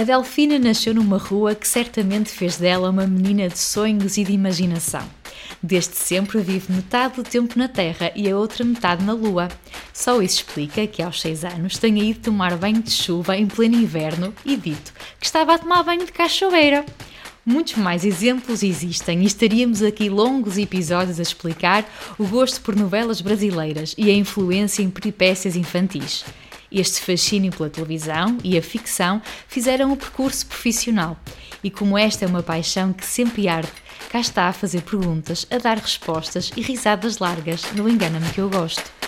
A Delfina nasceu numa rua que certamente fez dela uma menina de sonhos e de imaginação. Desde sempre vive metade do tempo na Terra e a outra metade na Lua. Só isso explica que aos 6 anos tenha ido tomar banho de chuva em pleno inverno e dito que estava a tomar banho de cachoeira. Muitos mais exemplos existem e estaríamos aqui longos episódios a explicar o gosto por novelas brasileiras e a influência em peripécias infantis. Este fascínio pela televisão e a ficção fizeram o percurso profissional. E como esta é uma paixão que sempre arde, cá está a fazer perguntas, a dar respostas e risadas largas no Engana-me que eu gosto.